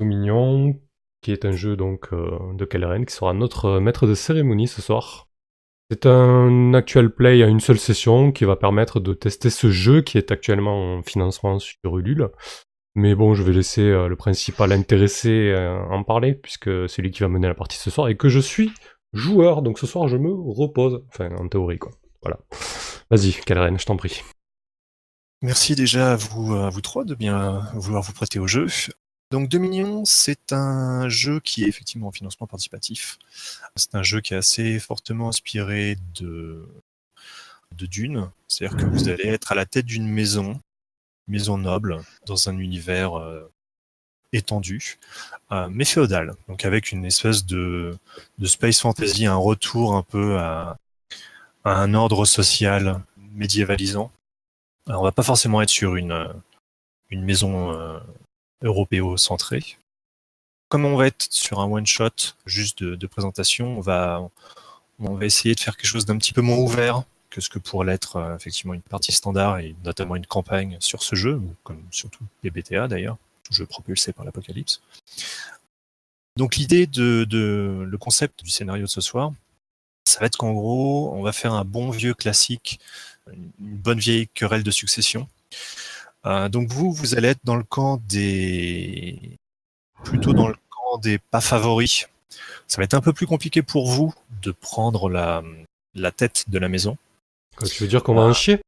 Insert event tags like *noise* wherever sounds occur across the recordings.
Dominion, qui est un jeu donc de Kelren, qui sera notre maître de cérémonie ce soir. C'est un actual play à une seule session qui va permettre de tester ce jeu qui est actuellement en financement sur Ulule. Mais bon, je vais laisser euh, le principal intéressé euh, en parler, puisque c'est lui qui va mener la partie ce soir, et que je suis joueur, donc ce soir je me repose. Enfin, en théorie, quoi. Voilà. Vas-y, Calren, je t'en prie. Merci déjà à vous, à vous trois de bien vouloir vous prêter au jeu. Donc Dominion, c'est un jeu qui est effectivement en financement participatif. C'est un jeu qui est assez fortement inspiré de, de Dune. C'est-à-dire que vous allez être à la tête d'une maison, maison noble, dans un univers euh, étendu, euh, mais féodal. Donc avec une espèce de, space fantasy, un retour un peu à, un ordre social médiévalisant. Alors, on va pas forcément être sur une, une maison euh, européo-centré. Comme on va être sur un one-shot juste de, présentation, on va, on va essayer de faire quelque chose d'un petit peu moins ouvert que ce que pourrait l'être euh, effectivement une partie standard et notamment une campagne sur ce jeu, comme surtout les BTA d'ailleurs, jeu propulsé par l'apocalypse. Donc l'idée de, de, le concept du scénario de ce soir, ça va être qu'en gros, on va faire un bon vieux classique, une bonne vieille querelle de succession, euh, donc vous, vous allez être dans le camp des... plutôt dans le camp des pas favoris. Ça va être un peu plus compliqué pour vous de prendre la, la tête de la maison. tu veux dire qu'on va en chier?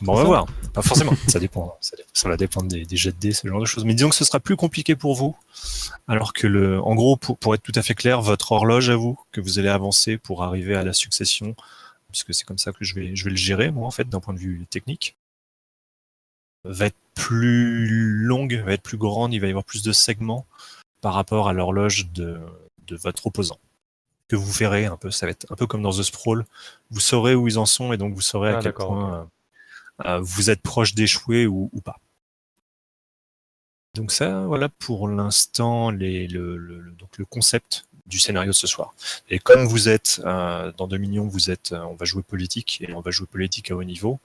Bon, on va voir. Pas forcément. *laughs* ça dépend. Ça, va dépendre des, des, jets de dés, ce genre de choses. Mais disons que ce sera plus compliqué pour vous. Alors que le, en gros, pour, pour être tout à fait clair, votre horloge à vous, que vous allez avancer pour arriver à la succession, puisque c'est comme ça que je vais, je vais le gérer, moi, en fait, d'un point de vue technique va être plus longue, va être plus grande, il va y avoir plus de segments par rapport à l'horloge de, de votre opposant. Que vous verrez un peu, ça va être un peu comme dans The Sprawl. Vous saurez où ils en sont et donc vous saurez à ah, quel point euh, euh, vous êtes proche d'échouer ou, ou, pas. Donc ça, voilà pour l'instant les, le, le, donc le concept du scénario de ce soir. Et comme vous êtes euh, dans Dominion, vous êtes, on va jouer politique et on va jouer politique à haut niveau.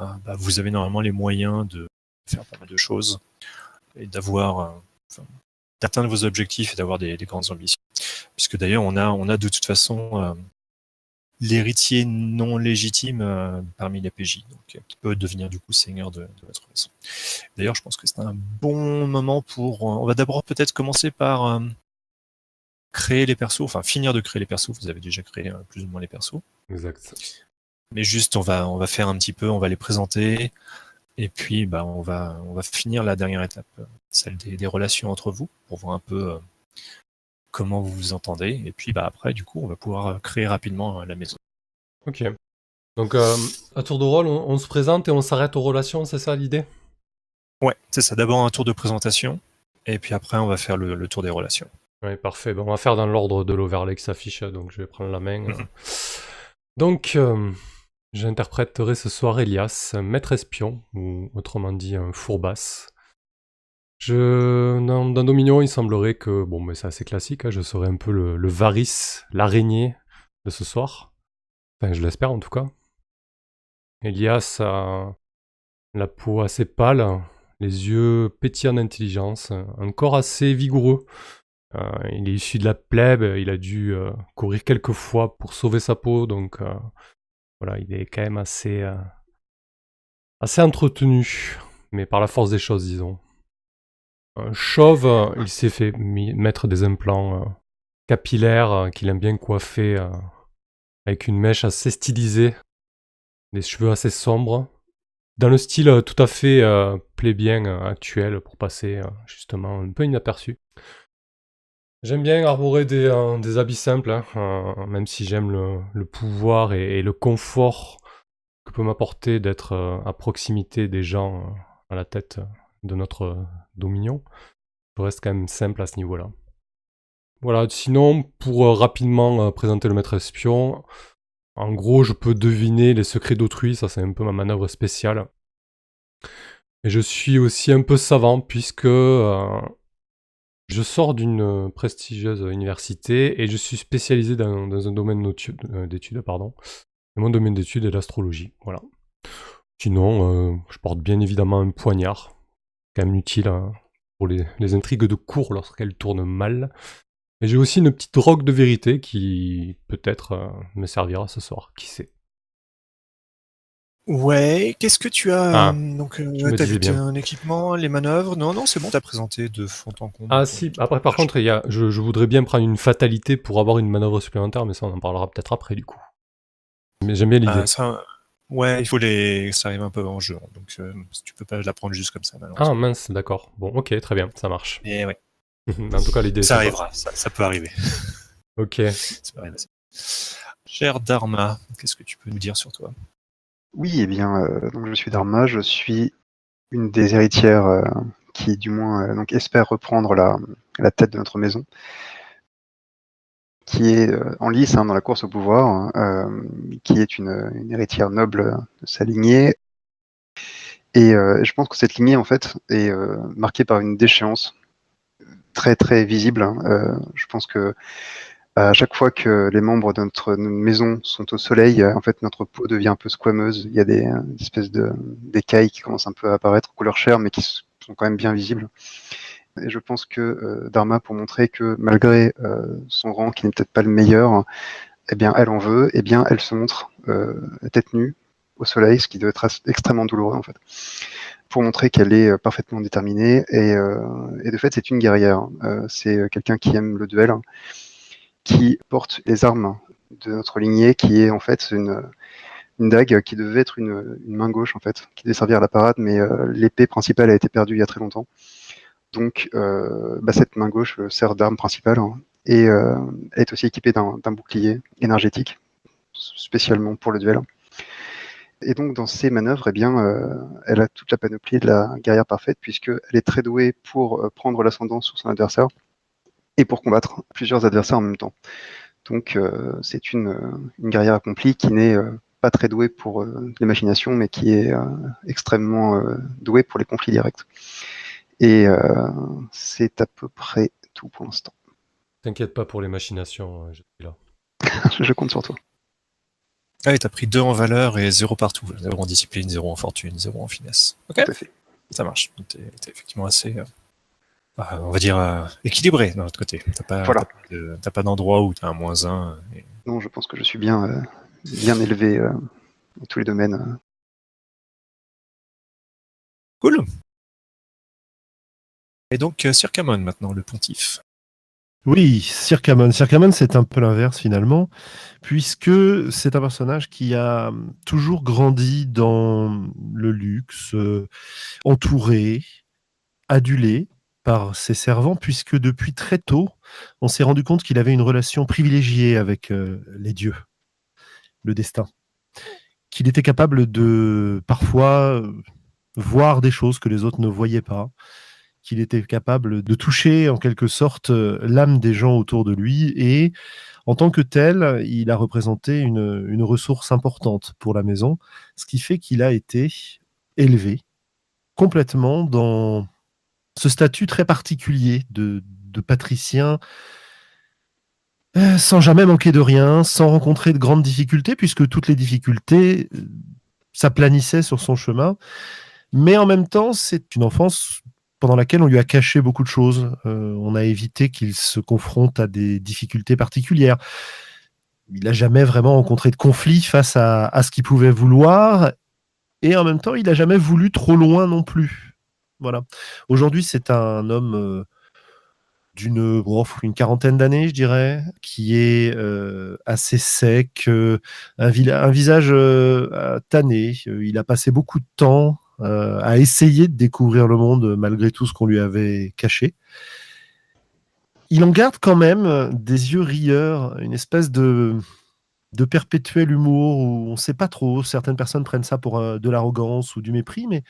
Ah, bah, vous avez normalement les moyens de faire pas mal de choses et d'avoir euh, d'atteindre vos objectifs et d'avoir des, grandes ambitions. Puisque d'ailleurs on a on a de toute façon euh, l'héritier non légitime euh, parmi les PJ, donc qui peut devenir du coup seigneur de, votre maison. D'ailleurs, je pense que c'est un bon moment pour. on va d'abord peut-être commencer par créer les persos, enfin finir de créer les persos. Vous avez déjà créé plus ou moins les persos. Exact. Mais juste, on va, on va faire un petit peu, on va les présenter, et puis bah, on, va, on va finir la dernière étape, celle des, relations entre vous, pour voir un peu euh, comment vous vous entendez. Et puis bah, après, du coup, on va pouvoir créer rapidement euh, la maison. Ok. Donc, euh, à tour de rôle, on, se présente et on s'arrête aux relations, c'est ça l'idée? Ouais, c'est ça. D'abord un tour de présentation, et puis après, on va faire le, tour des relations. Oui, parfait. on va faire dans l'ordre de l'overlay qui s'affiche, donc je vais prendre la main. Mhm. Donc, J'interpréterai ce soir Elias, maître espion, ou autrement dit un fourbasse. Je, dans, Dominion, il semblerait que, bon, mais c'est assez classique, hein, je serai un peu le, Varys, l'araignée de ce soir. Enfin, je l'espère en tout cas. Elias a la peau assez pâle, les yeux pétillants d'intelligence, un corps assez vigoureux. Euh, il est issu de la plèbe, il a dû euh, courir quelques fois pour sauver sa peau, donc euh, voilà, il est quand même assez, euh, assez entretenu, mais par la force des choses, disons. Un chauve, il s'est fait mettre des implants euh, capillaires euh, qu'il aime bien coiffer avec une mèche assez stylisée, des cheveux assez sombres, dans le style tout à fait plébien actuel pour passer justement un peu inaperçu. J'aime bien arborer des, euh, habits simples, hein, euh, même si j'aime le, pouvoir et, le confort que peut m'apporter d'être euh, à proximité des gens à la tête de notre dominion. Je reste quand même simple à ce niveau-là. Voilà, sinon, pour rapidement présenter le maître espion, en gros, je peux deviner les secrets d'autrui, ça c'est un peu ma manœuvre spéciale. Et je suis aussi un peu savant, puisque je sors d'une euh, prestigieuse université et je suis spécialisé dans, un domaine euh, d'études, pardon. mon domaine d'études est l'astrologie, voilà. Sinon, euh, je porte bien évidemment un poignard, quand même utile hein, pour les, intrigues de cours lorsqu'elles tournent mal. Et j'ai aussi une petite drogue de vérité qui peut-être me servira ce soir, qui sait. Ouais, qu'est-ce que tu as Ah, euh, Donc, euh, vu un équipement, les manœuvres? Non, non, c'est bon, t'as présenté de fond en comble. Ah si, après par contre, il y a, je, je voudrais bien prendre une fatalité pour avoir une manœuvre supplémentaire, mais ça on en parlera peut-être après du coup. Mais j'aime bien l'idée. Ah, ça, ouais, il faut les. Ça arrive un peu en jeu, hein, donc euh, tu peux pas la prendre juste comme ça, Ah mince, d'accord. Bon, ok, très bien, ça marche. *laughs* Mais ouais, en tout cas, l'idée ça arrivera, ça, ça peut arriver. Ok. *laughs* Ça peut arriver. Cher Dharma, qu'est-ce que tu peux nous dire sur toi? Oui, eh bien, euh, donc je suis Dharma, je suis une des héritières euh, qui, du moins, euh, espère reprendre la, tête de notre maison, qui est en lice hein, dans la course au pouvoir, euh, qui est une, héritière noble de sa lignée. Et je pense que cette lignée, en fait, est marquée par une déchéance très très visible. hein. Je pense que à chaque fois que les membres de notre maison sont au soleil, euh, en fait, notre peau devient un peu squameuse. Il y a des, euh, espèces de d'écailles qui commencent un peu à apparaître, couleur chair, mais qui sont quand même bien visibles. Et je pense que euh, Dharma, pour montrer que malgré son rang, qui n'est peut-être pas le meilleur, eh bien, elle en veut, eh bien, elle se montre tête nue au soleil, ce qui doit être extrêmement douloureux, en fait, pour montrer qu'elle est parfaitement déterminée. Et, et de fait, c'est une guerrière. C'est quelqu'un qui aime le duel, qui porte les armes de notre lignée, qui est en fait une, une dague qui devait être une, une main gauche, en fait, qui devait servir à la parade, mais euh, l'épée principale a été perdue il y a très longtemps. Donc, euh, bah, cette main gauche euh, sert d'arme principale hein, et est aussi équipée d'un bouclier énergétique, spécialement pour le duel. Et donc, dans ces manœuvres, eh bien, elle a toute la panoplie de la guerrière parfaite, puisqu'elle est très douée pour prendre l'ascendant sur son adversaire et pour combattre plusieurs adversaires en même temps. Donc, euh, c'est une, euh, une guerrière accomplie qui n'est euh, pas très douée pour euh, les machinations, mais qui est euh, extrêmement euh, douée pour les conflits directs. Et euh, c'est à peu près tout pour l'instant. T'inquiète pas pour les machinations, euh, je suis là. *laughs* je, compte sur toi. Ah, et t'as pris 2 en valeur et 0 partout. 0 en discipline, 0 en fortune, 0 en finesse. Ok, Tout à fait. ça marche. T'es effectivement assez, on va dire, euh, équilibré d'un autre côté. T'as pas, Voilà. t'as pas pas d'endroit où t'as un moins 1. Et... Non, je pense que je suis bien, euh, bien élevé euh, dans tous les domaines. Cool. Et donc, euh, Circamon maintenant, le pontife. Oui, Circamon. Circamon, c'est un peu l'inverse finalement, puisque c'est un personnage qui a toujours grandi dans le luxe, euh, entouré, adulé par ses servants, puisque depuis très tôt, on s'est rendu compte qu'il avait une relation privilégiée avec euh, les dieux, le destin, qu'il était capable de parfois euh, voir des choses que les autres ne voyaient pas, qu'il était capable de toucher en quelque sorte euh, l'âme des gens autour de lui. Et en tant que tel, il a représenté une, une ressource importante pour la maison, ce qui fait qu'il a été élevé complètement dans ce statut très particulier de, patricien, euh, sans jamais manquer de rien, sans rencontrer de grandes difficultés, puisque toutes les difficultés euh, s'aplanissaient sur son chemin. Mais en même temps, c'est une enfance pendant laquelle on lui a caché beaucoup de choses. Euh, on a évité qu'il se confronte à des difficultés particulières. Il n'a jamais vraiment rencontré de conflit face à ce qu'il pouvait vouloir. Et en même temps, il n'a jamais voulu trop loin non plus. Voilà. Aujourd'hui, c'est un homme euh, d'une oh, quarantaine d'années, je dirais, qui est euh, assez sec, euh, un, vi- un visage tanné. Il a passé beaucoup de temps à essayer de découvrir le monde malgré tout ce qu'on lui avait caché. Il en garde quand même des yeux rieurs, une espèce de, de perpétuel humour où on ne sait pas trop. Certaines personnes prennent ça pour de l'arrogance ou du mépris, mais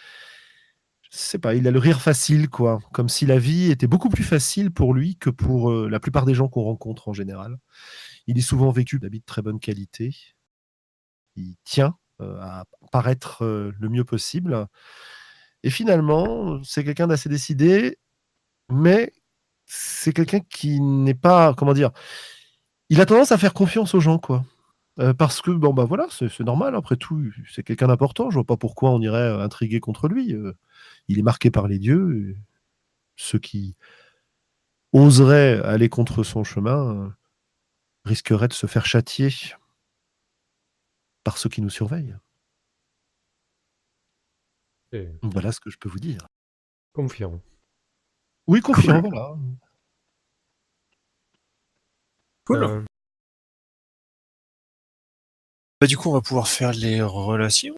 il a le rire facile, quoi. Comme si la vie était beaucoup plus facile pour lui que pour euh, la plupart des gens qu'on rencontre en général. Il est souvent vécu d'habits de très bonne qualité. Il tient euh, à paraître euh, le mieux possible. Et finalement, c'est quelqu'un d'assez décidé, mais c'est quelqu'un qui n'est pas, comment dire, il a tendance à faire confiance aux gens, quoi. Euh, parce que, bon, bah voilà, c'est normal, après tout, c'est quelqu'un d'important. Je vois pas pourquoi on irait euh, intriguer contre lui. Euh, il est marqué par les dieux. ceux qui oseraient aller contre son chemin euh, risqueraient de se faire châtier par ceux qui nous surveillent. Et Voilà ce que je peux vous dire. confiant. Oui, confiant, voilà. Cool. Euh, Bah, du coup, on va pouvoir faire les relations.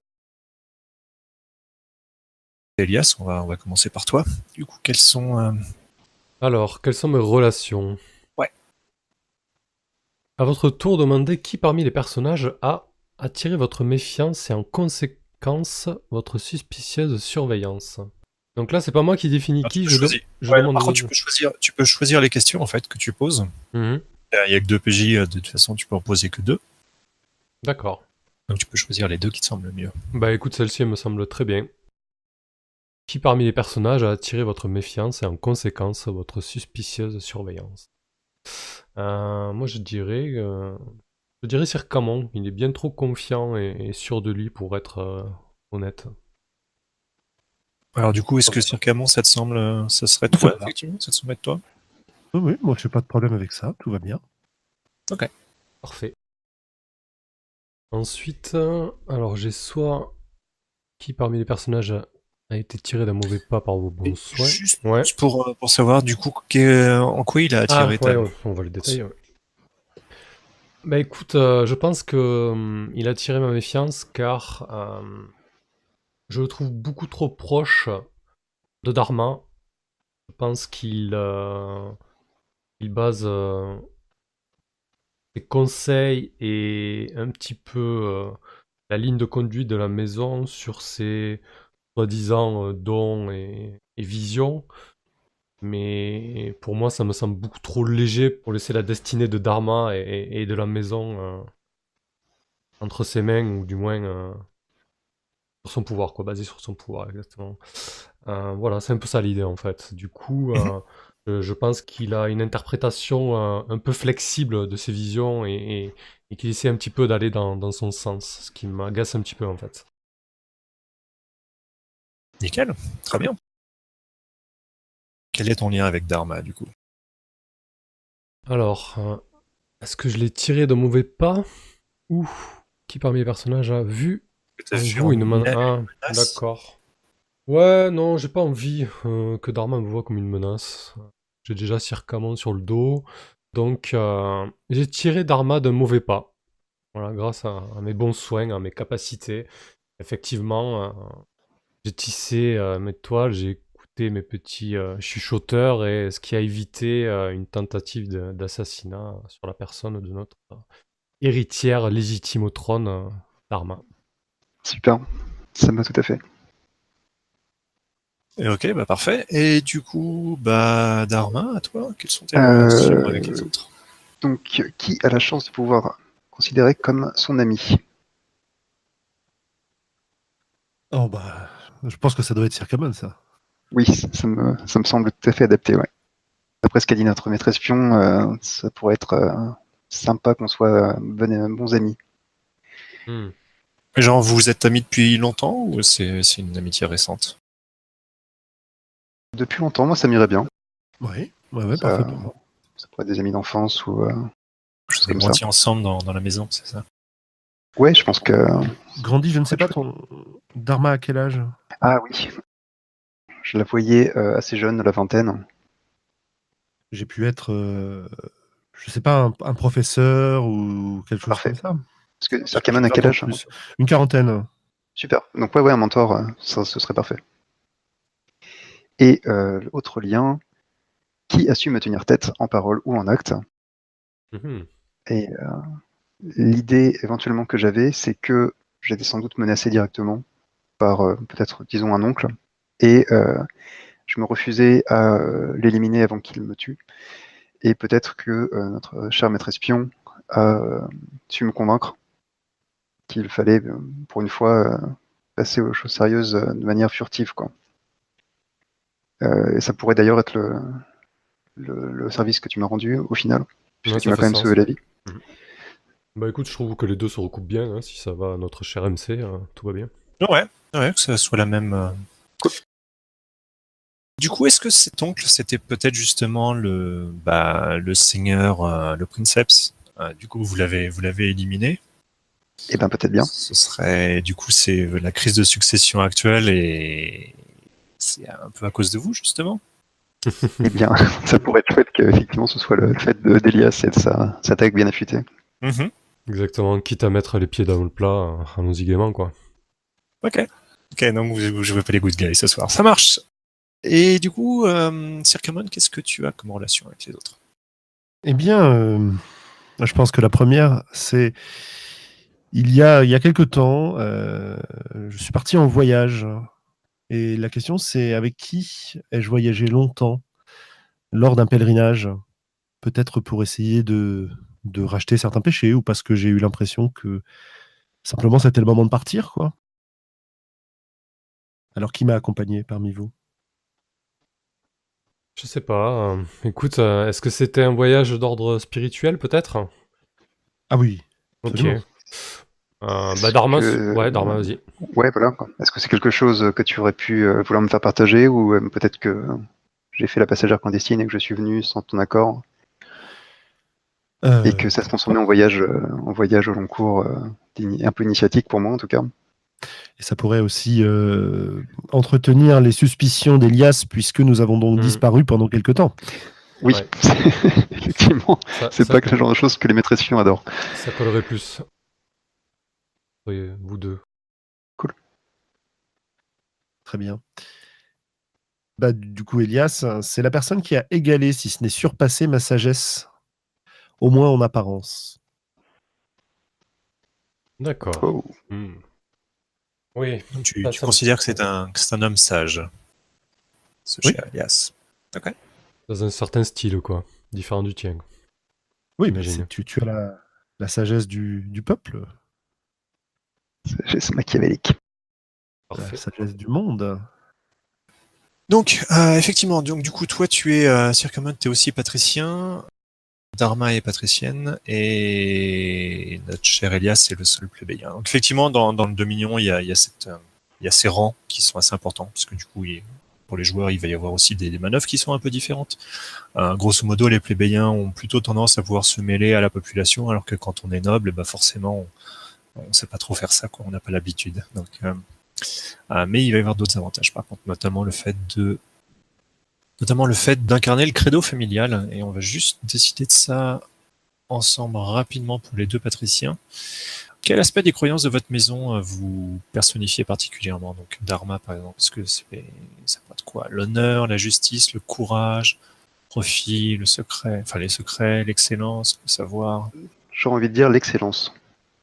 Elias, on va, on va commencer par toi. Du coup, quels sont. euh, alors, quelles sont mes relations? Ouais. À votre tour, demandez qui parmi les personnages a attiré votre méfiance et en conséquence votre suspicieuse surveillance? Donc là, c'est pas moi qui définis ah, qui, je, de- je Ouais, demande. par contre, tu peux, choisir, tu peux choisir les questions en fait que tu poses. Mhm. Il n'y a que deux PJ, euh, de toute façon, tu peux en poser que deux. D'accord. Donc tu peux choisir les deux qui te semblent le mieux. Bah écoute, celle-ci elle me semble très bien. Qui parmi les personnages a attiré votre méfiance et en conséquence votre suspicieuse surveillance? Euh, Moi je dirais, euh, je dirais Sir Camon. Il est bien trop confiant et, et sûr de lui pour être euh, honnête. Alors du coup, est-ce que Sir Camon, ça te semble, ça serait toi, effectivement Ça te semble être toi? Oui, oui, moi, je n'ai pas de problème avec ça, tout va bien. Parfait. Ensuite, euh, alors j'ai soit qui parmi les personnages a, été tiré d'un mauvais pas par vos bons soins. Juste Ouais. pour, euh, pour savoir du coup que- en quoi il a Ah, attiré ouais, ta... ouais, on va le détailler. Bah écoute, euh, je pense que hum, il a attiré ma méfiance car euh, je le trouve beaucoup trop proche de Dharma. Je pense qu'il euh, il base euh, ses conseils et un petit peu euh, la ligne de conduite de la maison sur ses soi-disant euh, dons et, et visions. Mais pour moi, ça me semble beaucoup trop léger pour laisser la destinée de Dharma et, de la maison euh, entre ses mains, ou du moins euh, sur son pouvoir, quoi, basé sur son pouvoir, exactement. Euh, voilà, c'est un peu ça l'idée en fait. Du coup, *laughs* je, je pense qu'il a une interprétation euh, un peu flexible de ses visions et, et- et qu'il essaie un petit peu d'aller dans, dans son sens, ce qui m'agace un petit peu en fait. Nickel, très bien. Quel est ton lien avec Dharma du coup? Alors, euh, est-ce que je l'ai tiré de mauvais pas? Ou qui parmi les personnages a vu vu en une menace Ah, d'accord. Ouais, non, j'ai pas envie euh, que Dharma me voit comme une menace. J'ai déjà Sir Camon sur le dos. Donc, euh, j'ai tiré Dharma d'un mauvais pas. Voilà, grâce à, mes bons soins, à mes capacités. Effectivement, euh, j'ai tissé mes toiles, j'ai écouté mes petits chuchoteurs, et ce qui a évité une tentative d'assassinat sur la personne de notre héritière légitime au trône, Dharma. Super, ça me va tout à fait. Et Ok, bah parfait. Et du coup, bah Dharma, à toi, quelles sont tes Euh, relations avec les autres? Donc, qui a la chance de pouvoir considérer comme son ami? Oh, bah, je pense que ça doit être Circamon, ça. Oui, ça me, ça me semble tout à fait adapté, ouais. Après ce qu'a dit notre maître espion, euh, ça pourrait être euh, sympa qu'on soit euh, bon- bons amis. Hmm. Genre, vous êtes amis depuis longtemps ou c'est une amitié récente? Depuis longtemps, moi, ça m'irait bien. Oui, ouais, ouais, Ça-. Ça pourrait être des amis d'enfance ou... euh, Je Chose serais comme ça. ensemble dans, dans la maison, c'est ça? Ouais, je pense que... Grandi, je ne sais pas, ton Dharma à quel âge? Ah oui. Je la voyais euh, assez jeune, la vingtaine. J'ai pu être, euh, je sais pas, un, un professeur ou quelque chose Parfait. comme ça. Parce que Sarkaman, à quel âge? Une quarantaine. Super. Donc ouais, ouais, un mentor, euh, ça, ce serait parfait. Et euh, l'autre lien, qui a su me tenir tête en parole ou en acte Mhm. Et euh, l'idée éventuellement que j'avais, c'est que j'étais sans doute menacé directement par euh, peut-être, disons, un oncle, et euh, je me refusais à l'éliminer avant qu'il me tue. Et peut-être que notre cher maître espion a su me convaincre qu'il fallait, pour une fois, passer aux choses sérieuses de manière furtive, quoi. Euh, et ça pourrait d'ailleurs être le, le, le service que tu m'as rendu au final, puisque Ouais, tu m'as quand même sauvé la vie. Bah écoute, je trouve que les deux se recoupent bien, hein, si ça va à notre cher MC, euh, tout va bien. Ouais, ouais, que ça soit la même. euh. Du coup, est-ce que cet oncle, c'était peut-être justement le, bah, le seigneur, euh, le princeps euh, Du coup, vous l'avez, vous l'avez éliminé? Eh ben peut-être bien. Ce serait, du coup, c'est la crise de succession actuelle et c'est un peu à cause de vous, justement. Eh bien, *laughs* ça pourrait être chouette qu'effectivement ce soit le, fait de- d'Elias et de sa, sa tag bien affûtée. Mhm. Exactement, quitte à mettre les pieds dans le plat, euh, allons-y gaiement, quoi. Ok. Ok, donc vous ne jouez pas les good guys ce soir. Ça marche. Et du coup, euh, Circamon, qu'est-ce que tu as comme relation avec les autres? Eh bien, euh, je pense que la première, c'est il y a, il y a quelque temps, euh, je suis parti en voyage. Et la question, c'est avec qui ai-je voyagé longtemps lors d'un pèlerinage? Peut-être pour essayer de, de racheter certains péchés ou parce que j'ai eu l'impression que simplement c'était le moment de partir, quoi. Alors, qui m'a accompagné parmi vous? Je sais pas. euh, écoute, euh, est-ce que c'était un voyage d'ordre spirituel, peut-être? Ah oui, Ok. Absolument. Euh, bah, Dharma, que- ouais, Dharma, vas-y. Ouais, voilà. Est-ce que c'est quelque chose que tu aurais pu euh, vouloir me faire partager ou euh, peut-être que j'ai fait la passagère clandestine et que je suis venu sans ton accord Euh, et que ça se transformait en voyage, euh, en voyage au long cours euh, un peu initiatique pour moi en tout cas. Et ça pourrait aussi euh, entretenir les suspicions d'Elias, puisque nous avons donc Mm. disparu pendant quelque temps. Oui, Ouais. *laughs* effectivement, c'est pas que le genre de choses que les maîtresses adorent. Ça collerait plus. Oui, vous deux. Très bien. Bah, du coup, Elias, c'est la personne qui a égalé, si ce n'est surpassé, ma sagesse, au moins en apparence. D'accord. Oh. Hmm. Oui, tu, considères que c'est un, que c'est un homme sage, ce Oui. cher Elias. dans un certain style, quoi. Différent du tien. Oui, mais tu, tu as la, la sagesse du, du peuple, C'est machiavélique. la Parfait. sagesse du monde. Donc, euh, effectivement, donc du coup, toi, tu es euh, Circamon, tu es aussi patricien. Dharma est patricienne et notre cher Elias est le seul plébéien. Donc, effectivement, dans, dans le Dominion, il y a, il y, a cette, euh, il y a ces rangs qui sont assez importants, puisque du coup, il- pour les joueurs, il va y avoir aussi des, des manœuvres qui sont un peu différentes. Euh, grosso modo, les plébéiens ont plutôt tendance à pouvoir se mêler à la population, alors que quand on est noble, bah forcément, on ne sait pas trop faire ça, quoi. on n'a pas l'habitude. Donc, euh, euh, mais il va y avoir d'autres avantages, par contre, notamment le fait de notamment le fait d'incarner le credo familial. Et on va juste décider de ça ensemble rapidement pour les deux patriciens. Quel aspect des croyances de votre maison euh, vous personnifiez particulièrement? Donc Dharma par exemple, est-ce que ça être quoi? L'honneur, la justice, le courage, le profit, le secret, enfin les secrets, l'excellence, le savoir, J'aurais envie de dire l'excellence.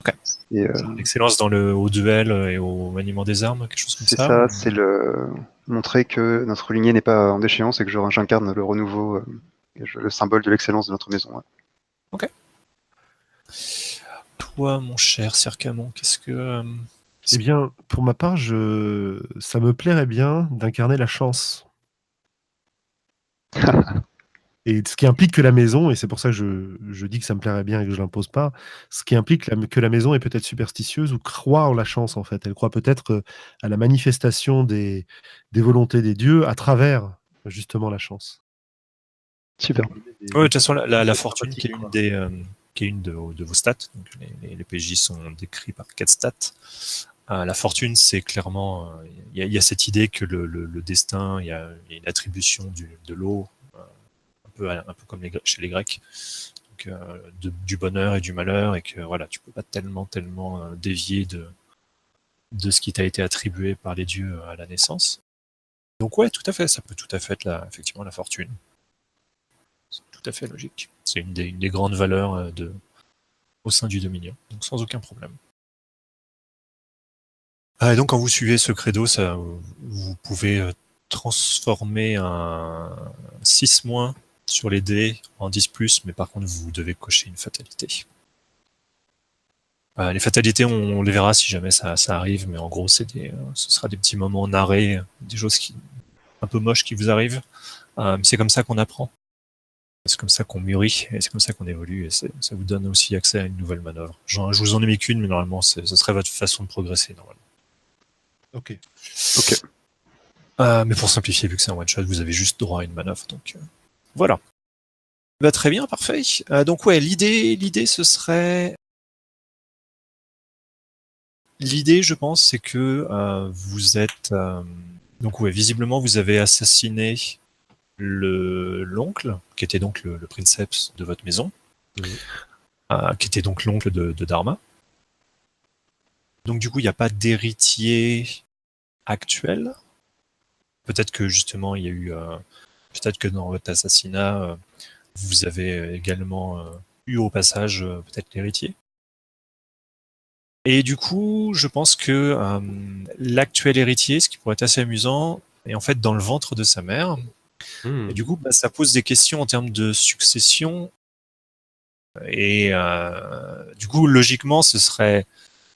Ok. Et, euh, l'excellence dans le au duel et au maniement des armes, quelque chose comme c'est ça. ça, ou- c'est le montrer que notre lignée n'est pas en déchéance et que j'incarne le renouveau, euh, le symbole de l'excellence de notre maison. ouais. Toi, mon cher Circamon, qu'est-ce que euh, Eh bien, pour ma part, je... ça me plairait bien d'incarner la chance. *laughs* Et ce qui implique que la maison, et c'est pour ça que je, je dis que ça me plairait bien et que je l'impose pas, ce qui implique la- que la maison est peut-être superstitieuse ou croit en la chance en fait. Elle croit peut-être euh, à la manifestation des, des volontés des dieux à travers justement la chance. Super. Ouais, de toute façon, la, la- la C'est fortune qui est une des, euh, qui est une de, vos- de vos stats. Donc les, les- les PJ sont décrits par quatre stats. Euh, la fortune, c'est clairement, euh, il y, a- il y a cette idée que le, le- le destin, il y, y a une attribution du, de l'eau, euh, un peu comme chez les Grecs, euh, de- du bonheur et du malheur, et que voilà, tu peux pas tellement, tellement euh, dévier de, de ce qui t'a été attribué par les dieux à la naissance. Donc ouais, tout à fait, ça peut tout à fait être la, effectivement la fortune. C'est tout à fait logique. C'est une des, grandes valeurs euh, de, au sein du Dominion, donc sans aucun problème. Ah, et donc quand vous suivez ce credo, ça, vous pouvez euh, transformer un 6 moins sur les dés en 10 plus, mais par contre vous devez cocher une fatalité. Euh, les fatalités, on, on les verra si jamais ça, ça arrive, mais en gros, c'est des, euh, ce sera des petits moments en arrêt, des choses qui, un peu moches qui vous arrivent. Euh, mais c'est comme ça qu'on apprend. C'est comme ça qu'on mûrit et c'est comme ça qu'on évolue et c'est- ça vous donne aussi accès à une nouvelle manœuvre. Je vous en ai mis qu'une, mais normalement, c'est- ce serait votre façon de progresser normalement. Ok. Ok. Euh, mais pour simplifier, vu que c'est un one shot, vous avez juste droit à une manœuvre. Donc euh, voilà. Bah, très bien, parfait. Euh, donc ouais, l'idée, l'idée, ce serait. L'idée, je pense, c'est que euh, vous êtes. euh, donc ouais, visiblement, vous avez assassiné le l'oncle, qui était donc le, le princeps de votre maison, euh, qui était donc l'oncle de, de Dharma. Donc du coup, il n'y a pas d'héritier actuel. Peut-être que justement, il y a eu. Euh, Peut-être que dans votre assassinat, euh, vous avez également euh, eu au passage euh, peut-être l'héritier. Et du coup, je pense que euh, l'actuel héritier, ce qui pourrait être assez amusant, est en fait dans le ventre de sa mère. Hmm. Et du coup, bah, ça pose des questions en termes de succession. Et euh, du coup, logiquement, ce serait,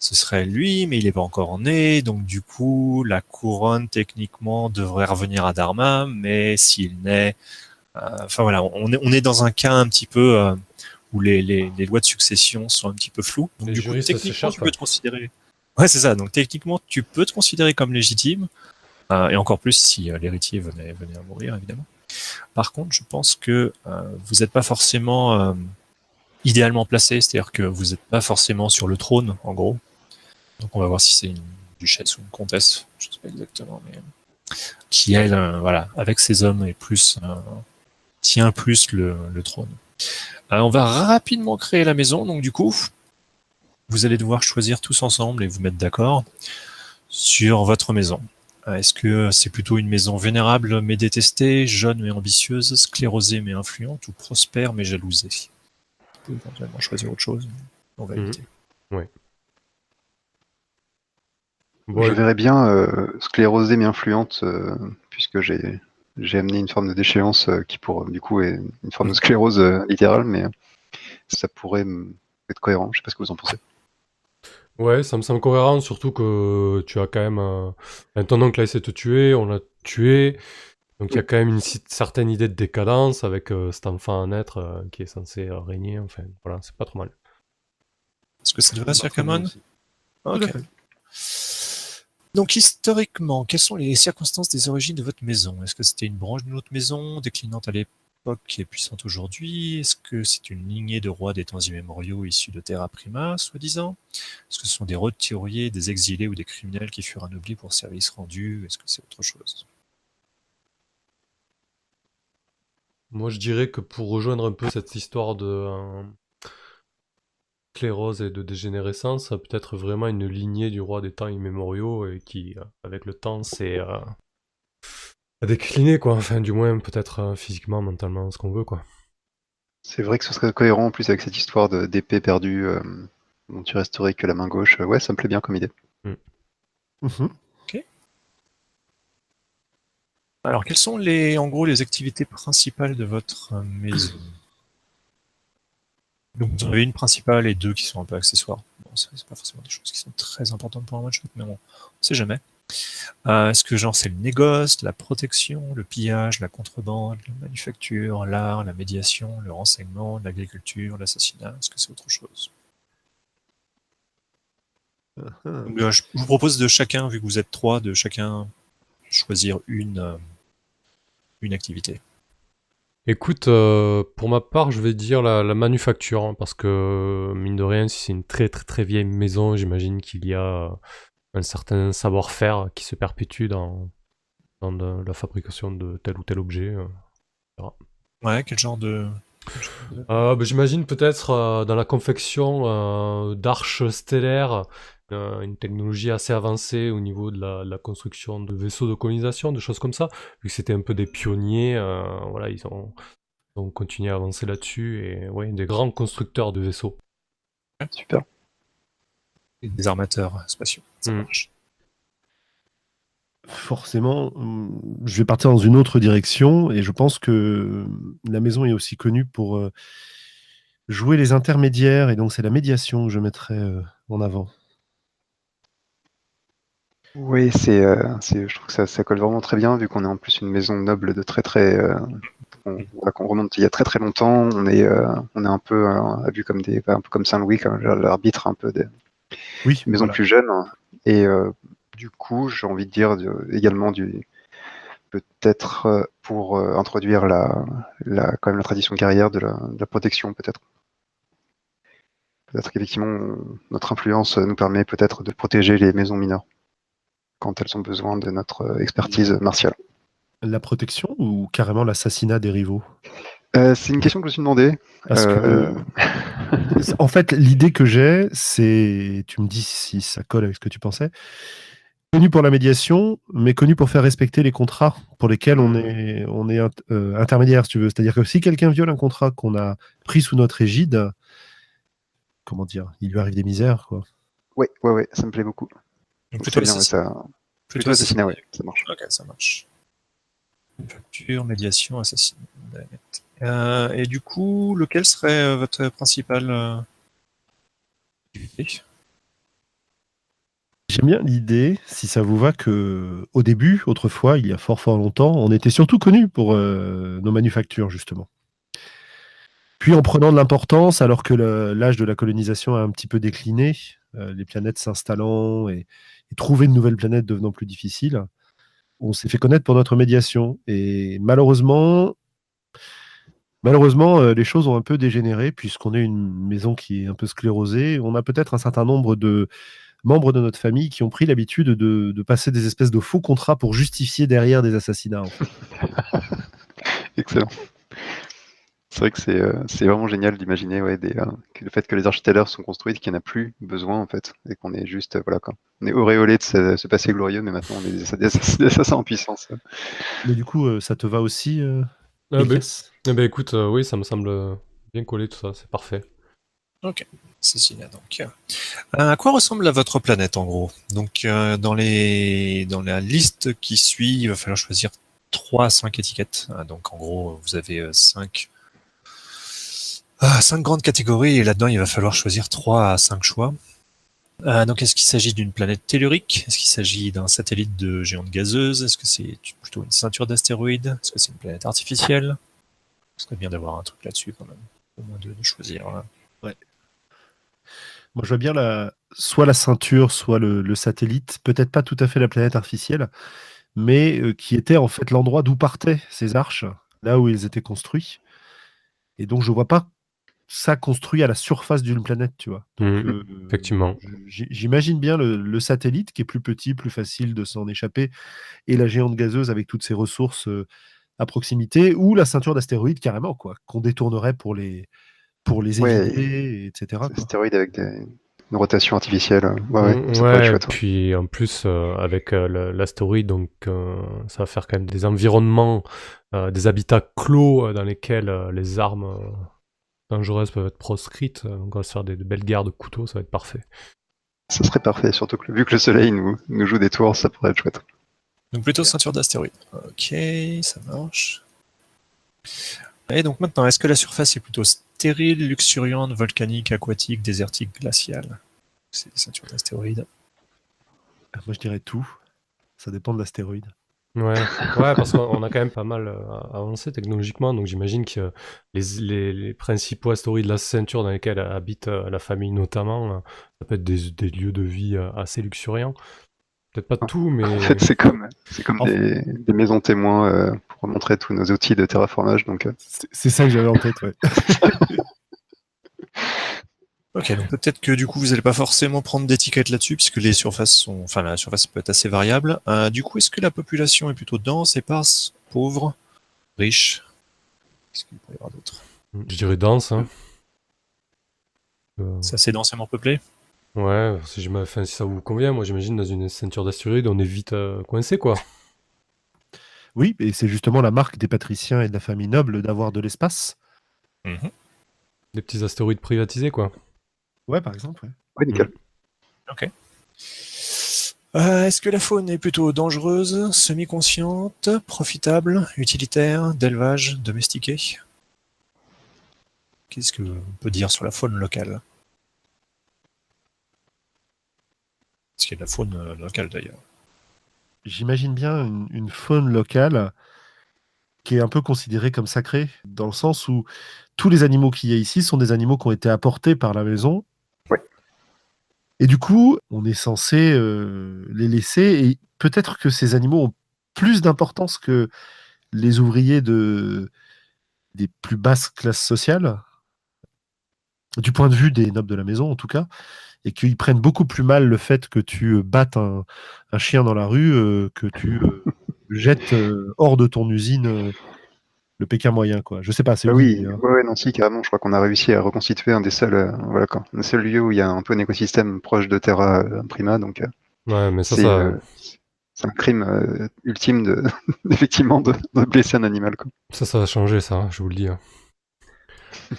ce serait lui, mais il n'est pas encore né. Donc, du coup, la couronne, techniquement, devrait revenir à Dharma. Mais s'il naît. euh, Enfin, voilà, on est, on est dans un cas un petit peu euh, où les, les, les lois de succession sont un petit peu floues. Donc, Les du coup, techniquement, tu peux te considérer. Ouais, c'est ça. Donc, techniquement, tu peux te considérer comme légitime. Euh, et encore plus si l'héritier venait, venait à mourir, évidemment. Par contre, je pense que euh, vous n'êtes pas forcément euh, idéalement placé, c'est-à-dire que vous n'êtes pas forcément sur le trône, en gros. Donc on va voir si c'est une duchesse ou une comtesse, je ne sais pas exactement, mais qui elle, euh, voilà, avec ses hommes et plus euh, tient plus le, le trône. Euh, on va rapidement créer la maison, donc du coup, vous allez devoir choisir tous ensemble et vous mettre d'accord sur votre maison. Est-ce que c'est plutôt une maison vénérable mais détestée, jeune mais ambitieuse, sclérosée mais influente, ou prospère mais jalousée? Vous pouvez éventuellement choisir autre chose, on va Mhm. éviter. Bon, Je verrais bien euh, sclérosée mais influente, euh, puisque j'ai j'ai amené une forme de déchéance euh, qui pour du coup est une forme de sclérose euh, littérale, mais ça pourrait être cohérent. Je sais pas ce que vous en pensez. Ouais, ça me semble cohérent, surtout que tu as quand même euh, un ton oncle a essayé de te tuer, on l'a tué, donc il y a quand même une certaine idée de décadence avec euh, cet enfant à naître euh, qui est censé euh, régner, enfin voilà, c'est pas trop mal. Est-ce que ça te va, Sir Très bien Camon aussi. Ok. Donc historiquement, quelles sont les circonstances des origines de votre maison? Est-ce que c'était une branche d'une autre maison, déclinante à l'époque et puissante aujourd'hui? Est-ce que c'est une lignée de rois des temps immémoriaux issus de Terra Prima, soi-disant? Est-ce que ce sont des roturiers, des exilés ou des criminels qui furent anoblis pour service rendu? Est-ce que c'est autre chose? Moi je dirais que pour rejoindre un peu cette histoire de euh, sclérose et de dégénérescence, ça peut être vraiment une lignée du roi des temps immémoriaux et qui, euh, avec le temps, s'est euh, a décliné quoi, enfin du moins peut-être euh, physiquement, mentalement, ce qu'on veut quoi. C'est vrai que ce serait cohérent en plus avec cette histoire de- d'épée perdue euh, dont tu resterais que la main gauche. Ouais, ça me plaît bien comme idée. Mhm. Alors, quelles sont les, en gros, les activités principales de votre euh, maison? Donc, vous en avez une principale et deux qui sont un peu accessoires. Bon, c'est pas forcément des choses qui sont très importantes pour un shot, mais bon, on sait jamais. Euh, Est-ce que genre c'est le négoce, la protection, le pillage, la contrebande, la manufacture, l'art, la médiation, le renseignement, l'agriculture, l'assassinat Est-ce que c'est autre chose? Donc, euh, je vous propose de chacun, vu que vous êtes trois, de chacun choisir une, euh, une activité. Écoute, euh, pour ma part, je vais dire la, la manufacture, hein, parce que mine de rien, si c'est une très très très vieille maison, j'imagine qu'il y a euh, un certain savoir-faire qui se perpétue dans, dans de- la fabrication de tel ou tel objet. euh. Ouais, quel genre de. Euh, bah, j'imagine peut-être euh, dans la confection euh, d'arches stellaires, euh, une technologie assez avancée au niveau de la, de la construction de vaisseaux de colonisation, de choses comme ça. Vu que c'était un peu des pionniers, euh, voilà, ils ont, ils ont continué à avancer là-dessus et ouais, des grands constructeurs de vaisseaux. Super. Des armateurs spatiaux. Ça Mm. marche. Forcément, hum, je vais partir dans une autre direction et je pense que la maison est aussi connue pour euh, jouer les intermédiaires et donc c'est la médiation que je mettrais euh, en avant. Oui, c'est, euh, c'est- je trouve que ça, ça colle vraiment très bien vu qu'on est en plus une maison noble de très très, euh, on, voilà, qu'on remonte il y a très très longtemps. On est, euh, on est un peu vu comme des, un peu comme Saint-Louis, comme l'arbitre un peu des Oui, maisons voilà. plus jeunes. Et du coup, j'ai envie de dire de- également du, peut-être pour introduire la, la, quand même la tradition guerrière de la, de la protection, peut-être. Peut-être qu'effectivement, notre influence nous permet peut-être de protéger les maisons mineures quand elles ont besoin de notre expertise martiale. La protection ou carrément l'assassinat des rivaux? Euh, c'est une question que je me suis demandé. Parce que, Euh, en *laughs* fait, l'idée que j'ai, c'est, tu me dis si ça colle avec ce que tu pensais, connu pour la médiation, mais connu pour faire respecter les contrats pour lesquels on est, on est int- euh, intermédiaire, si tu veux. C'est-à-dire que si quelqu'un viole un contrat qu'on a pris sous notre égide, comment dire, il lui arrive des misères, quoi. Ouais, ouais, ouais, ça me plaît beaucoup. Donc plutôt bien, ça... Plutôt assassinat, ouais, ça marche. Ok, ça marche. Facture, médiation, assassinat. Euh, et du coup, lequel serait euh, votre principal euh, activité J'aime bien l'idée, si ça vous va, que au début, autrefois, il y a fort fort longtemps, on était surtout connu pour euh, nos manufactures, justement. Puis en prenant de l'importance, alors que l'âge de la colonisation a un petit peu décliné, euh, les planètes s'installant et, trouver de nouvelles planètes devenant plus difficile, on s'est fait connaître pour notre médiation. Et malheureusement, malheureusement, euh, les choses ont un peu dégénéré puisqu'on est une maison qui est un peu sclérosée. On a peut-être un certain nombre de membres de notre famille qui ont pris l'habitude de, passer des espèces de faux contrats pour justifier derrière des assassinats. *laughs* Excellent. C'est vrai que c'est euh, c'est vraiment génial d'imaginer ouais, des, euh, que le fait que les architectes sont construites, qu'il n'y en a plus besoin en fait, et qu'on est juste, euh, voilà quoi. On est auréolé de ce, ce passé glorieux, mais maintenant on est des, assassins, *laughs* des assassins en puissance. Mais du coup, euh, ça te va aussi euh, Ah, bah, eh ben, écoute, euh, oui, ça me semble bien collé tout ça, c'est parfait. Assassinat, donc. Euh, à quoi ressemble votre planète, en gros? Donc, euh, dans, les... dans la liste qui suit, il va falloir choisir 3 à 5 étiquettes. Ah, donc, en gros, vous avez 5... Ah, cinq grandes catégories, et là-dedans, il va falloir choisir 3 à 5 choix. Euh, donc, est-ce qu'il s'agit d'une planète tellurique? Est-ce qu'il s'agit d'un satellite de géante gazeuse? Est-ce que c'est plutôt une ceinture d'astéroïdes? Est-ce que c'est une planète artificielle? Ce serait bien d'avoir un truc là-dessus, quand même. Au moins de, choisir. hein. Moi, je vois bien la, soit la ceinture, soit le, le satellite, peut-être pas tout à fait la planète artificielle, mais euh, qui était en fait l'endroit d'où partaient ces arches, là où ils étaient construits. Et donc, je vois pas ça construit à la surface d'une planète, tu vois. Donc, Mhm, euh, effectivement. J'imagine bien le, le satellite qui est plus petit, plus facile de s'en échapper, et la géante gazeuse avec toutes ses ressources euh, à proximité, ou la ceinture d'astéroïdes carrément, quoi, qu'on détournerait pour les, pour les Ouais. éviter, etc. quoi. Astéroïde avec des, une rotation artificielle. Ouais, ouais, Mm, être ouais, chouette. ouais. puis en plus, euh, avec euh, l'astéroïde, donc euh, ça va faire quand même des environnements, euh, des habitats clos euh, dans lesquels euh, les armes euh, dangereuses peuvent être proscrites. Euh, Donc on va se faire des, de belles guerres de couteaux, ça va être parfait. Ça serait parfait, surtout que vu que le soleil nous, nous joue des tours, ça pourrait être chouette. Donc plutôt ceinture d'astéroïdes. Ok, ça marche. Et donc maintenant, est-ce que la surface est plutôt stérile, luxuriante, volcanique, aquatique, désertique, glaciale? C'est des ceintures d'astéroïdes. Ah, Moi, je dirais tout. Ça dépend de l'astéroïde. Ouais, ouais parce qu'on on a quand même pas mal euh, avancé technologiquement, donc j'imagine que les, les, les principaux astéroïdes de la ceinture dans lesquels habite euh, la famille notamment, euh, ça peut être des, des lieux de vie euh, assez luxuriants. Peut-être pas tout, mais... En fait, c'est comme, c'est comme des, des maisons témoins euh, pour montrer tous nos outils de terraformage. Donc, euh, C'est c'est ça que j'avais en tête, ouais. *laughs* Ok, donc peut-être que du coup vous n'allez pas forcément prendre d'étiquette là-dessus, puisque les surfaces sont, enfin la surface peut être assez variable. Euh, du coup, est-ce que la population est plutôt dense, éparse, pauvre, riche? Qu'est-ce qu'il peut y avoir d'autre? Je dirais dense, hein. Euh, C'est assez densément peuplé ouais, si, je me- enfin, si ça vous convient, moi j'imagine dans une ceinture d'astéroïdes, on est vite euh, coincé, quoi. *laughs* Oui, et c'est justement la marque des patriciens et de la famille noble d'avoir de l'espace. Mhm. Des petits astéroïdes privatisés, quoi. Ouais, par exemple. ouais. ouais, nickel. Euh, Est-ce que la faune est plutôt dangereuse, semi-consciente, profitable, utilitaire, d'élevage, domestiquée? Qu'est-ce que on peut dire sur la faune locale? Est-ce qu'il y a de la faune euh, locale d'ailleurs J'imagine bien une, une faune locale qui est un peu considérée comme sacrée, dans le sens où tous les animaux qu'il y a ici sont des animaux qui ont été apportés par la maison. Et du coup, on est censé euh, les laisser, et peut-être que ces animaux ont plus d'importance que les ouvriers de des plus basses classes sociales, du point de vue des nobles de la maison en tout cas, et qu'ils prennent beaucoup plus mal le fait que tu euh, battes un, chien dans la rue, euh, que tu jettes hors de ton usine le Pékin moyen, quoi. Je sais pas, c'est Bah oui, hein. ouais, non, si, carrément, je crois qu'on a réussi à reconstituer un des seuls, euh, voilà, quoi, un seul lieu où il y a un peu un écosystème proche de Terra euh, Prima, donc euh, Ouais, mais ça, c'est ça, euh, c'est un crime euh, ultime de, *laughs* effectivement, de, de blesser un animal, quoi. ça, ça va changer, ça, hein, je vous le dis. hein. *laughs*